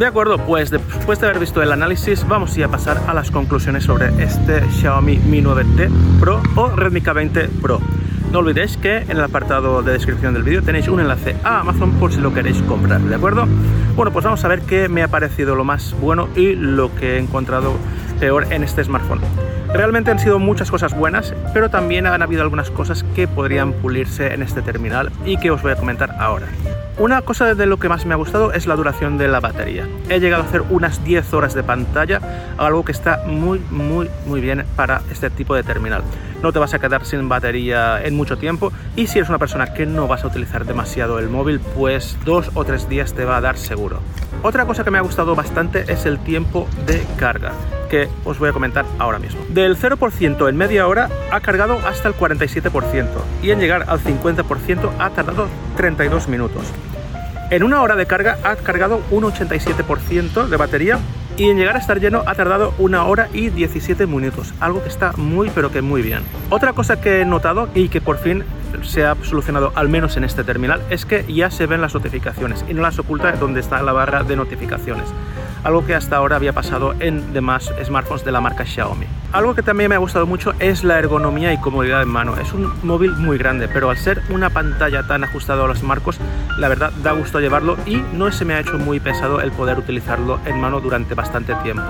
De acuerdo, pues después de haber visto el análisis, vamos a pasar a las conclusiones sobre este Xiaomi Mi 9T Pro o Redmi K20 Pro. No olvidéis que en el apartado de descripción del vídeo tenéis un enlace a Amazon por si lo queréis comprar, ¿de acuerdo? Bueno, pues vamos a ver qué me ha parecido lo más bueno y lo que he encontrado peor en este smartphone. Realmente han sido muchas cosas buenas, pero también han habido algunas cosas que podrían pulirse en este terminal y que os voy a comentar ahora. Una cosa de lo que más me ha gustado es la duración de la batería. He llegado a hacer unas 10 horas de pantalla, algo que está muy, muy, muy bien para este tipo de terminal. No te vas a quedar sin batería en mucho tiempo y si eres una persona que no vas a utilizar demasiado el móvil, pues dos o tres días te va a dar seguro. Otra cosa que me ha gustado bastante es el tiempo de carga que os voy a comentar ahora mismo. Del 0% en media hora ha cargado hasta el 47% y en llegar al 50% ha tardado 32 minutos. En una hora de carga ha cargado un 87% de batería y en llegar a estar lleno ha tardado una hora y 17 minutos, algo que está muy pero que muy bien. Otra cosa que he notado y que por fin se ha solucionado al menos en este terminal es que ya se ven las notificaciones y no las oculta donde está la barra de notificaciones algo que hasta ahora había pasado en demás smartphones de la marca Xiaomi. Algo que también me ha gustado mucho es la ergonomía y comodidad en mano. Es un móvil muy grande, pero al ser una pantalla tan ajustada a los marcos, la verdad da gusto llevarlo y no se me ha hecho muy pesado el poder utilizarlo en mano durante bastante tiempo.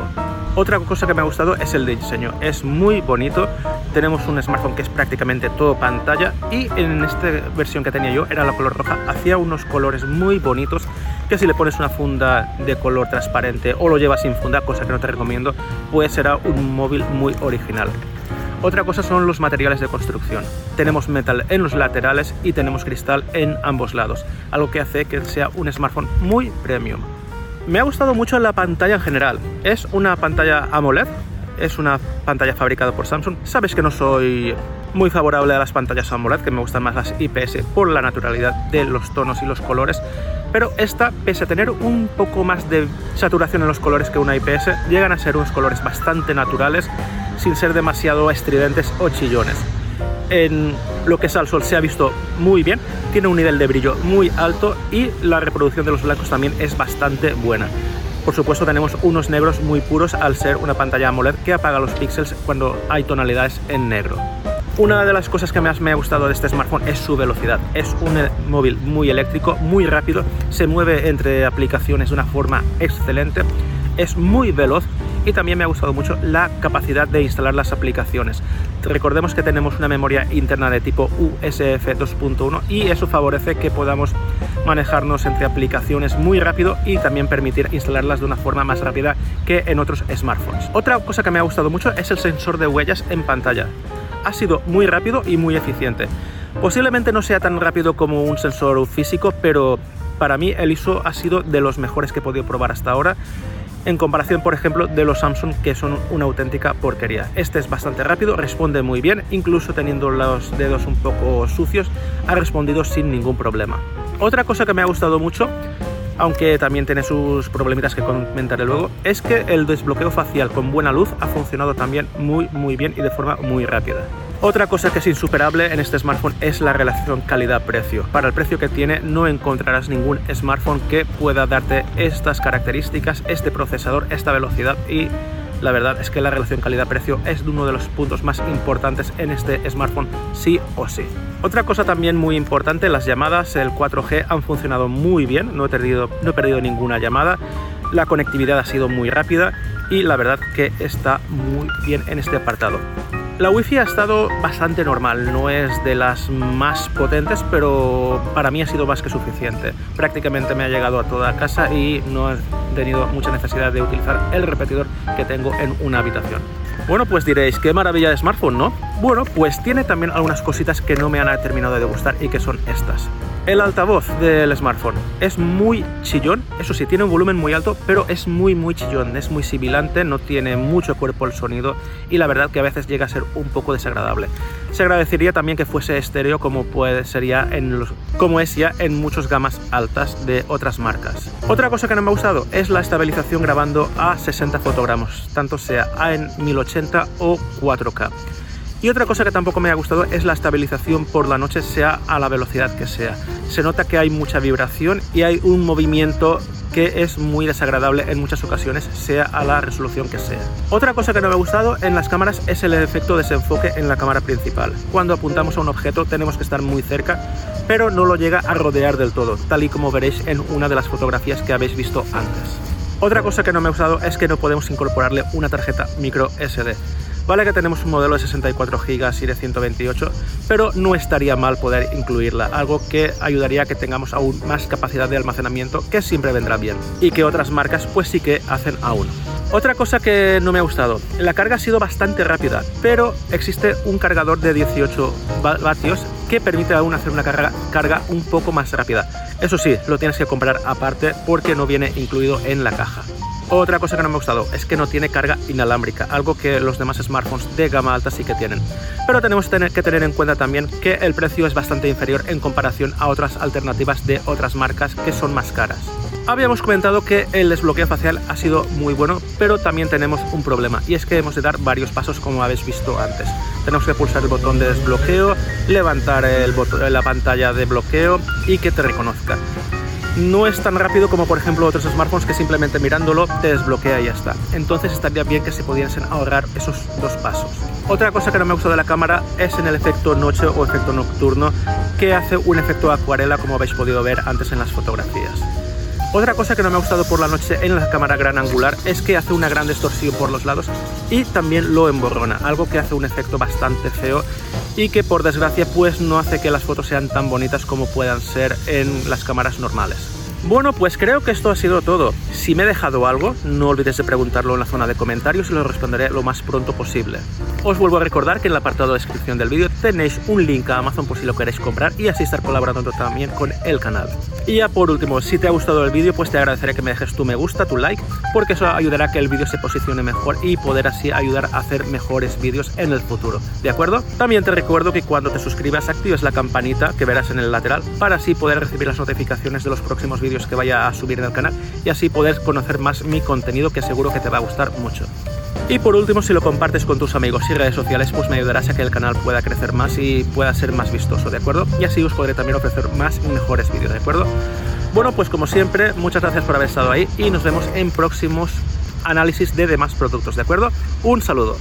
Otra cosa que me ha gustado es el diseño, es muy bonito, tenemos un smartphone que es prácticamente todo pantalla y en esta versión que tenía yo era la color roja, hacía unos colores muy bonitos que si le pones una funda de color transparente o lo llevas sin funda, cosa que no te recomiendo, pues será un móvil muy original. Otra cosa son los materiales de construcción. Tenemos metal en los laterales y tenemos cristal en ambos lados, algo que hace que sea un smartphone muy premium. Me ha gustado mucho la pantalla en general. Es una pantalla AMOLED, es una pantalla fabricada por Samsung. Sabes que no soy muy favorable a las pantallas AMOLED, que me gustan más las IPS por la naturalidad de los tonos y los colores, pero esta, pese a tener un poco más de saturación en los colores que una IPS, llegan a ser unos colores bastante naturales sin ser demasiado estridentes o chillones. En lo que es al sol se ha visto muy bien, tiene un nivel de brillo muy alto y la reproducción de los blancos también es bastante buena. Por supuesto tenemos unos negros muy puros al ser una pantalla AMOLED que apaga los píxeles cuando hay tonalidades en negro. Una de las cosas que más me ha gustado de este smartphone es su velocidad. Es un móvil muy eléctrico, muy rápido, se mueve entre aplicaciones de una forma excelente, es muy veloz y también me ha gustado mucho la capacidad de instalar las aplicaciones. Recordemos que tenemos una memoria interna de tipo USF 2.1 y eso favorece que podamos manejarnos entre aplicaciones muy rápido y también permitir instalarlas de una forma más rápida que en otros smartphones. Otra cosa que me ha gustado mucho es el sensor de huellas en pantalla ha sido muy rápido y muy eficiente. Posiblemente no sea tan rápido como un sensor físico, pero para mí el ISO ha sido de los mejores que he podido probar hasta ahora en comparación, por ejemplo, de los Samsung que son una auténtica porquería. Este es bastante rápido, responde muy bien, incluso teniendo los dedos un poco sucios, ha respondido sin ningún problema. Otra cosa que me ha gustado mucho aunque también tiene sus problemitas que comentaré luego, es que el desbloqueo facial con buena luz ha funcionado también muy muy bien y de forma muy rápida. Otra cosa que es insuperable en este smartphone es la relación calidad-precio. Para el precio que tiene no encontrarás ningún smartphone que pueda darte estas características, este procesador, esta velocidad y la verdad es que la relación calidad-precio es uno de los puntos más importantes en este smartphone, sí o sí. Otra cosa también muy importante, las llamadas, el 4G han funcionado muy bien, no he perdido, no he perdido ninguna llamada, la conectividad ha sido muy rápida y la verdad que está muy bien en este apartado. La Wi-Fi ha estado bastante normal, no es de las más potentes, pero para mí ha sido más que suficiente. Prácticamente me ha llegado a toda casa y no he tenido mucha necesidad de utilizar el repetidor que tengo en una habitación. Bueno, pues diréis, qué maravilla de smartphone, ¿no? Bueno, pues tiene también algunas cositas que no me han terminado de gustar y que son estas. El altavoz del smartphone es muy chillón, eso sí, tiene un volumen muy alto, pero es muy muy chillón, es muy sibilante, no tiene mucho cuerpo el sonido y la verdad que a veces llega a ser un poco desagradable. Se agradecería también que fuese estéreo como puede sería en los, como es ya en muchas gamas altas de otras marcas. Otra cosa que no me ha gustado es la estabilización grabando a 60 fotogramas, tanto sea en 1080 o 4K. Y otra cosa que tampoco me ha gustado es la estabilización por la noche, sea a la velocidad que sea. Se nota que hay mucha vibración y hay un movimiento que es muy desagradable en muchas ocasiones, sea a la resolución que sea. Otra cosa que no me ha gustado en las cámaras es el efecto desenfoque en la cámara principal. Cuando apuntamos a un objeto tenemos que estar muy cerca, pero no lo llega a rodear del todo, tal y como veréis en una de las fotografías que habéis visto antes. Otra cosa que no me ha gustado es que no podemos incorporarle una tarjeta micro SD. Vale que tenemos un modelo de 64 GB y de 128, pero no estaría mal poder incluirla, algo que ayudaría a que tengamos aún más capacidad de almacenamiento, que siempre vendrá bien, y que otras marcas pues sí que hacen aún. Otra cosa que no me ha gustado, la carga ha sido bastante rápida, pero existe un cargador de 18 vatios que permite aún hacer una carga, carga un poco más rápida. Eso sí, lo tienes que comprar aparte porque no viene incluido en la caja. Otra cosa que no me ha gustado es que no tiene carga inalámbrica, algo que los demás smartphones de gama alta sí que tienen. Pero tenemos que tener en cuenta también que el precio es bastante inferior en comparación a otras alternativas de otras marcas que son más caras. Habíamos comentado que el desbloqueo facial ha sido muy bueno, pero también tenemos un problema y es que hemos de dar varios pasos como habéis visto antes. Tenemos que pulsar el botón de desbloqueo, levantar la pantalla de bloqueo y que te reconozca no es tan rápido como por ejemplo otros smartphones que simplemente mirándolo te desbloquea y ya está. Entonces estaría bien que se pudiesen ahorrar esos dos pasos. Otra cosa que no me gusta de la cámara es en el efecto noche o efecto nocturno que hace un efecto acuarela como habéis podido ver antes en las fotografías. Otra cosa que no me ha gustado por la noche en la cámara gran angular es que hace una gran distorsión por los lados y también lo emborrona, algo que hace un efecto bastante feo y que por desgracia pues no hace que las fotos sean tan bonitas como puedan ser en las cámaras normales. Bueno, pues creo que esto ha sido todo. Si me he dejado algo, no olvides de preguntarlo en la zona de comentarios y lo responderé lo más pronto posible. Os vuelvo a recordar que en el apartado de descripción del vídeo tenéis un link a Amazon por si lo queréis comprar y así estar colaborando también con el canal. Y ya por último, si te ha gustado el vídeo, pues te agradeceré que me dejes tu me gusta, tu like, porque eso ayudará a que el vídeo se posicione mejor y poder así ayudar a hacer mejores vídeos en el futuro. ¿De acuerdo? También te recuerdo que cuando te suscribas actives la campanita que verás en el lateral para así poder recibir las notificaciones de los próximos vídeos que vaya a subir en el canal y así poder conocer más mi contenido que seguro que te va a gustar mucho. Y por último, si lo compartes con tus amigos y redes sociales, pues me ayudarás a que el canal pueda crecer más y pueda ser más vistoso, ¿de acuerdo? Y así os podré también ofrecer más y mejores vídeos, ¿de acuerdo? Bueno, pues como siempre, muchas gracias por haber estado ahí y nos vemos en próximos análisis de demás productos, ¿de acuerdo? Un saludo.